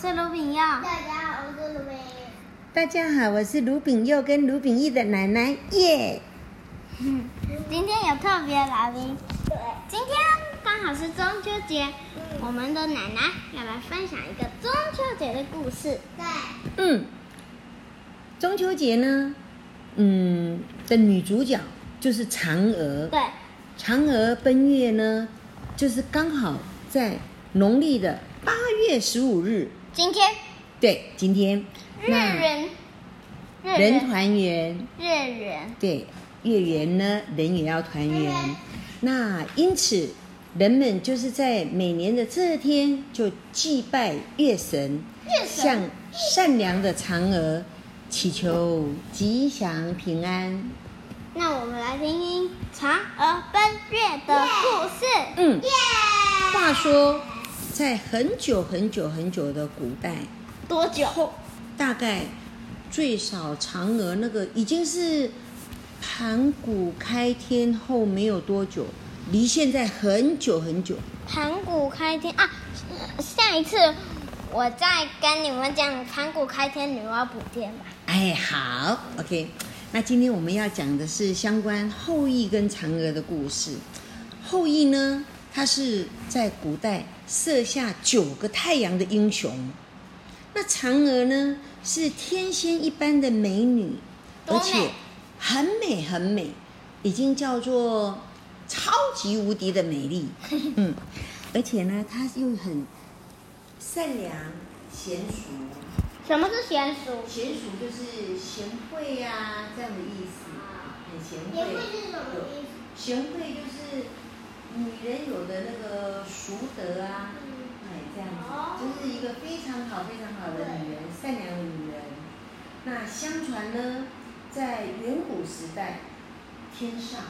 是卢炳佑。大家好，我是卢炳义。大家好，我是卢炳佑跟卢炳义的奶奶耶。嗯，今天有特别来宾。对。今天刚好是中秋节，嗯、我们的奶奶要来分享一个中秋节的故事。对。嗯，中秋节呢，嗯，的女主角就是嫦娥。对。嫦娥奔月呢，就是刚好在农历的八月十五日。今天。对，今天。日圆。人团圆。月圆。对，月圆呢，人也要团圆。那因此，人们就是在每年的这天就祭拜月神，月神向善良的嫦娥祈求吉祥平安。那我们来听听嫦娥奔月的故事。嗯，话说，在很久很久很久的古代，多久？大概最少嫦娥那个已经是盘古开天后没有多久，离现在很久很久。盘古开天啊，下一次我再跟你们讲盘古开天女娲补天吧。哎，好，OK。那今天我们要讲的是相关后羿跟嫦娥的故事。后羿呢，他是在古代射下九个太阳的英雄。那嫦娥呢，是天仙一般的美女，而且很美很美，已经叫做超级无敌的美丽。嗯，而且呢，她又很善良娴熟。什么是娴熟？娴熟就是贤惠呀、啊，这样的意思，很贤惠。贤惠是什么意思？贤惠就是女人有的那个淑德啊，哎，这样子，就是一个非常好、非常好的女人，善良的女人。那相传呢，在远古时代，天上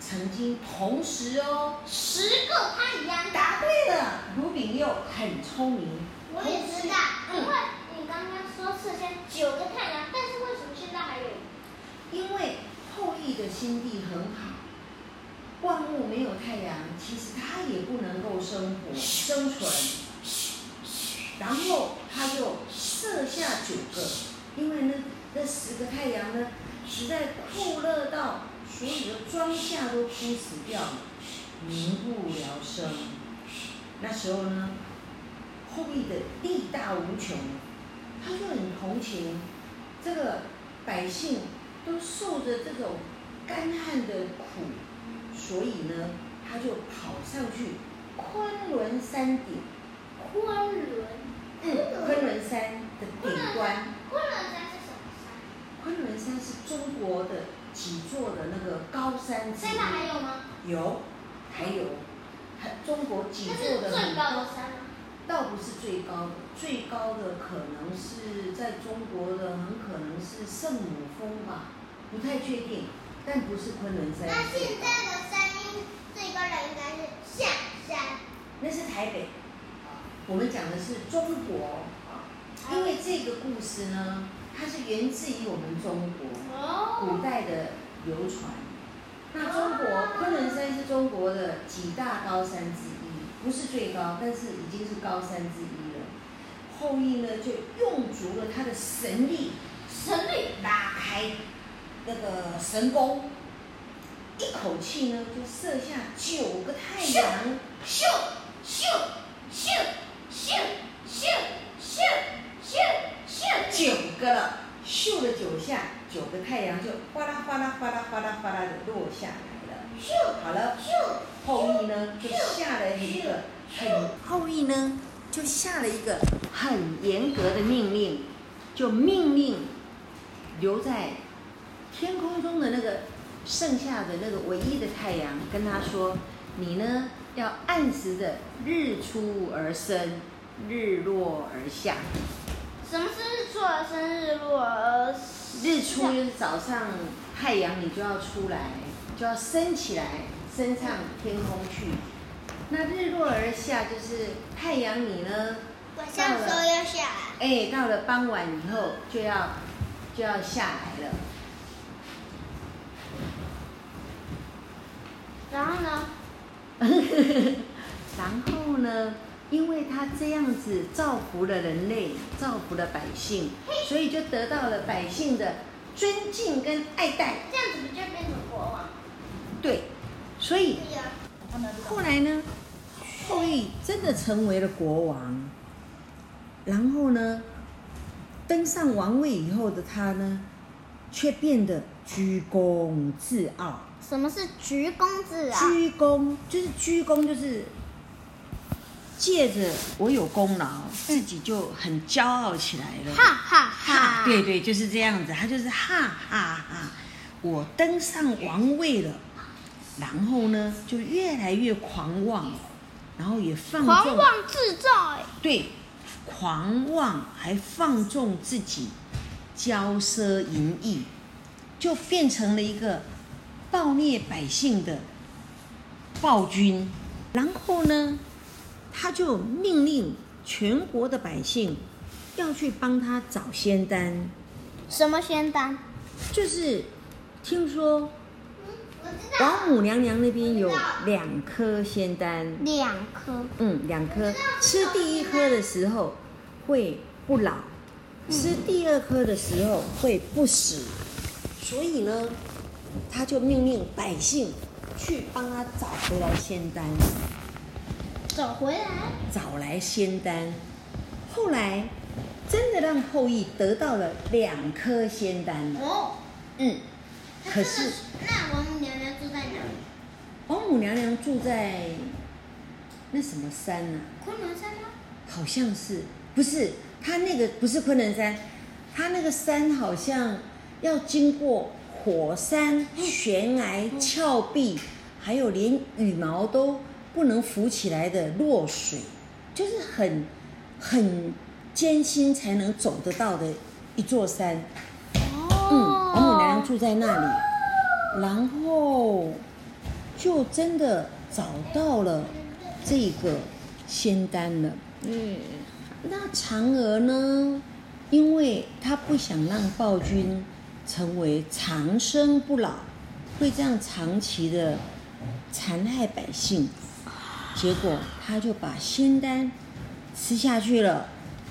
曾经同时哦，十个太阳。答对了，卢炳佑很聪明。我也知道，因为你。刚刚说是先九个太阳，但是为什么现在还有？因为后羿的心地很好，万物没有太阳，其实它也不能够生活生存。然后他就射下九个，因为那，那十个太阳呢，实在酷热到所有的庄稼都枯死掉了，民不聊生。那时候呢，后羿的力大无穷。他就很同情这个百姓，都受着这种干旱的苦，所以呢，他就跑上去昆仑山顶。昆仑，嗯，昆仑山的顶端。昆仑山是什么山？昆仑山是中国的几座的那个高山之一。现在还有吗？有，还有，还中国几座的最高的山。倒不是最高的，最高的可能是在中国的，很可能是圣母峰吧，不太确定，但不是昆仑山。那现在的山音最高的应该是象山。那是台北。我们讲的是中国，因为这个故事呢，它是源自于我们中国古代的流传。那中国昆仑山是中国的几大高山之一。不是最高，但是已经是高山之一了。后羿呢，就用足了他的神力，神力拉开那个神弓，一口气呢就射下九个太阳，咻咻咻咻咻咻咻咻，九个了，咻了九下，九个太阳就哗啦哗啦哗啦哗啦哗啦的落下来了。咻。好了，咻后羿呢就下了一个很，后羿呢就下了一个很严格的命令，就命令留在天空中的那个剩下的那个唯一的太阳，跟他说：“你呢要按时的日出而生，日落而下。”什么是日出而生，日落而？日出就是早上太阳，你就要出来。就要升起来，升上天空去。那日落而下，就是太阳你呢，晚上时候要下来。哎，到了傍晚以后就要就要下来了。然后呢？然后呢？因为他这样子造福了人类，造福了百姓，所以就得到了百姓的尊敬跟爱戴。这样子不就变成国王？对，所以。后来呢，后羿真的成为了国王，然后呢，登上王位以后的他呢，却变得居功自傲。什么是鞠躬自啊？鞠躬就是鞠躬，就是借着我有功劳，自己就很骄傲起来了。哈哈哈！对对，就是这样子。他就是哈哈哈，我登上王位了，然后呢，就越来越狂妄，然后也放纵，狂妄自在。对，狂妄还放纵自己，骄奢淫逸，就变成了一个。暴虐百姓的暴君，然后呢，他就命令全国的百姓要去帮他找仙丹。什么仙丹？就是听说王母娘娘那边有两颗仙丹。两颗。嗯，两颗。吃第一颗的时候会不老，吃第二颗的时候会不死。所以呢。他就命令百姓去帮他找回来仙丹，找回来，找来仙丹。后来真的让后羿得到了两颗仙丹。哦，嗯，可是那王母娘娘住在哪里？王母娘娘住在那什么山呢？昆仑山吗？好像是，不是，他那个不是昆仑山，他那个山好像要经过。火山、悬崖、峭壁，还有连羽毛都不能浮起来的落水，就是很很艰辛才能走得到的一座山。哦，嗯，王母娘娘住在那里，然后就真的找到了这个仙丹了。嗯，那嫦娥呢？因为她不想让暴君。成为长生不老，会这样长期的残害百姓，结果他就把仙丹吃下去了。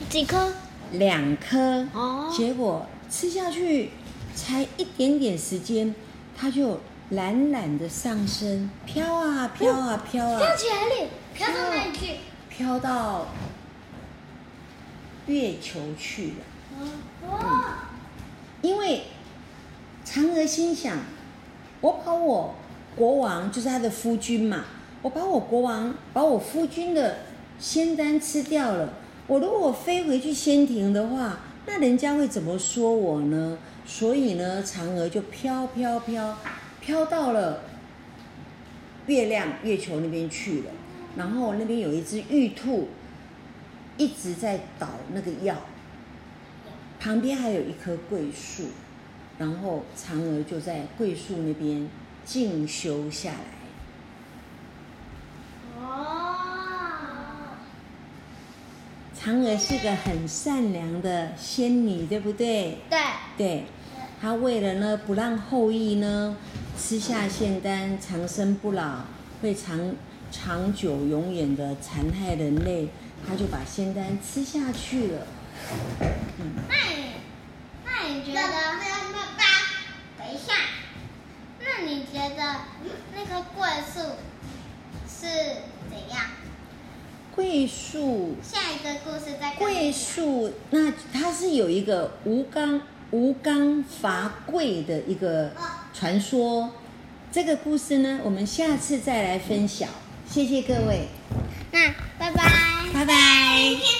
几颗？两颗。哦。结果吃下去才一点点时间，他就懒懒的上升，飘啊飘啊飘啊。飘起来了，飘到哪里去？飘到月球去了。哦。嗯，因为。嫦娥心想：“我把我国王，就是他的夫君嘛，我把我国王，把我夫君的仙丹吃掉了。我如果飞回去仙庭的话，那人家会怎么说我呢？所以呢，嫦娥就飘飘飘，飘到了月亮、月球那边去了。然后那边有一只玉兔，一直在捣那个药，旁边还有一棵桂树。”然后嫦娥就在桂树那边静修下来。哦，嫦娥是个很善良的仙女，对不对？对。对，她为了呢不让后羿呢吃下仙丹长生不老，会长长久永远的残害人类，她就把仙丹吃下去了。嗯。那你，那你觉得？那你觉得那个桂树是怎样？桂树。下一个故事再。桂树，那它是有一个吴刚吴刚伐桂的一个传说。这个故事呢，我们下次再来分享。谢谢各位。那拜拜。拜拜。